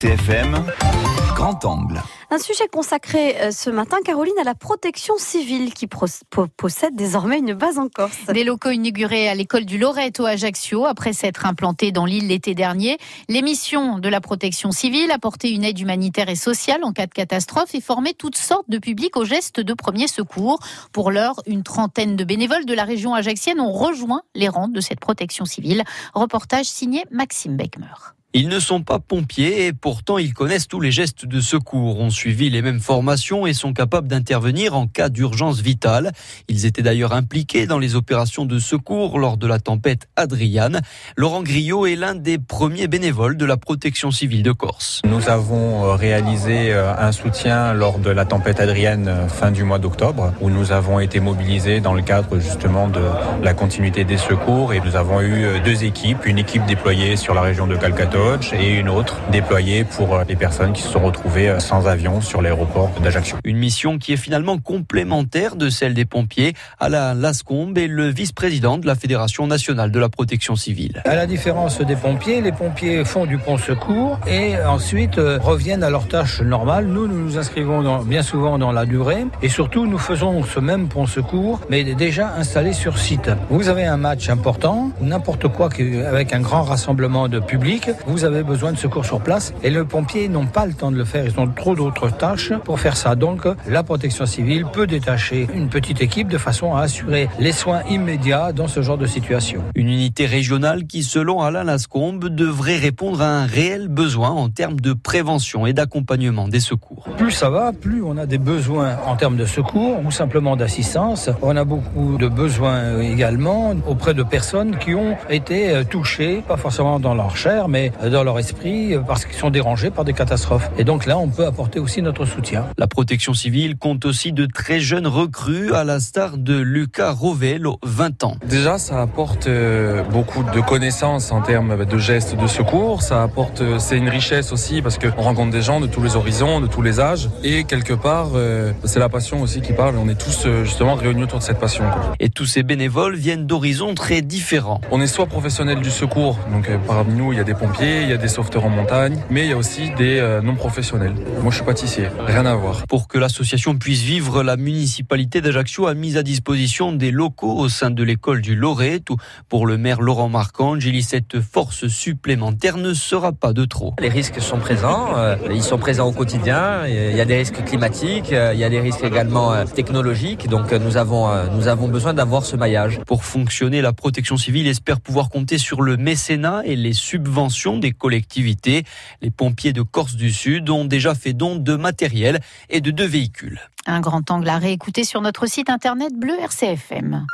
TFM, grand angle. Un sujet consacré euh, ce matin, Caroline, à la protection civile qui possède désormais une base en Corse. Des locaux inaugurés à l'école du Loreto à Ajaccio après s'être implantés dans l'île l'été dernier. Les missions de la protection civile, apporter une aide humanitaire et sociale en cas de catastrophe et former toutes sortes de publics aux gestes de premier secours. Pour l'heure, une trentaine de bénévoles de la région ajaxienne ont rejoint les rangs de cette protection civile. Reportage signé Maxime Beckmer. Ils ne sont pas pompiers et pourtant ils connaissent tous les gestes de secours, ont suivi les mêmes formations et sont capables d'intervenir en cas d'urgence vitale. Ils étaient d'ailleurs impliqués dans les opérations de secours lors de la tempête Adriane. Laurent Griot est l'un des premiers bénévoles de la protection civile de Corse. Nous avons euh, réalisé euh, un soutien lors de la tempête Adriane euh, fin du mois d'octobre où nous avons été mobilisés dans le cadre justement de la continuité des secours et nous avons eu deux équipes, une équipe déployée sur la région de Et une autre déployée pour euh, les personnes qui se sont retrouvées euh, sans avion sur l'aéroport d'Ajaccio. Une mission qui est finalement complémentaire de celle des pompiers. Alain Lascombe est le vice-président de la Fédération nationale de la protection civile. À la différence des pompiers, les pompiers font du pont secours et ensuite euh, reviennent à leurs tâches normales. Nous, nous nous inscrivons dans, bien souvent dans la durée et surtout nous faisons ce même pont secours mais déjà installé sur site. Vous avez un match important, n'importe quoi avec un grand rassemblement de public, vous avez besoin de secours sur place et les pompiers n'ont pas le temps de le faire. Ils ont trop d'autres tâches pour faire ça. Donc, la protection civile peut détacher une petite équipe de façon à assurer les soins immédiats dans ce genre de situation. Une unité régionale qui, selon Alain Lascombe, devrait répondre à un réel besoin en termes de prévention et d'accompagnement des secours. Plus ça va, plus on a des besoins en termes de secours ou simplement d'assistance. On a beaucoup de besoins également auprès de personnes qui ont été touchées, pas forcément dans leur chair, mais dans leur esprit parce qu'ils sont dérangés par des catastrophes. Et donc là, on peut apporter aussi notre soutien. La protection civile compte aussi de très jeunes recrues, à la star de Lucas Rovello, 20 ans. Déjà, ça apporte euh, beaucoup de connaissances en termes de gestes de secours. Ça apporte, euh, c'est une richesse aussi parce qu'on rencontre des gens de tous les horizons, de tous les âges. Et quelque part, euh, c'est la passion aussi qui parle. On est tous justement réunis autour de cette passion. Et tous ces bénévoles viennent d'horizons très différents. On est soit professionnels du secours, donc parmi nous, il y a des pompiers il y a des sauveteurs en montagne, mais il y a aussi des euh, non professionnels. Moi, je suis pâtissier, rien à voir. Pour que l'association puisse vivre, la municipalité d'Ajaccio a mis à disposition des locaux au sein de l'école du Lorette. Pour le maire Laurent Marcangeli, cette force supplémentaire ne sera pas de trop. Les risques sont présents, euh, ils sont présents au quotidien. Il y a des risques climatiques, euh, il y a des risques également technologiques. Donc, nous avons, nous avons besoin d'avoir ce maillage. Pour fonctionner, la protection civile espère pouvoir compter sur le mécénat et les subventions des collectivités. Les pompiers de Corse du Sud ont déjà fait don de matériel et de deux véhicules. Un grand angle à réécouter sur notre site internet bleu RCFM.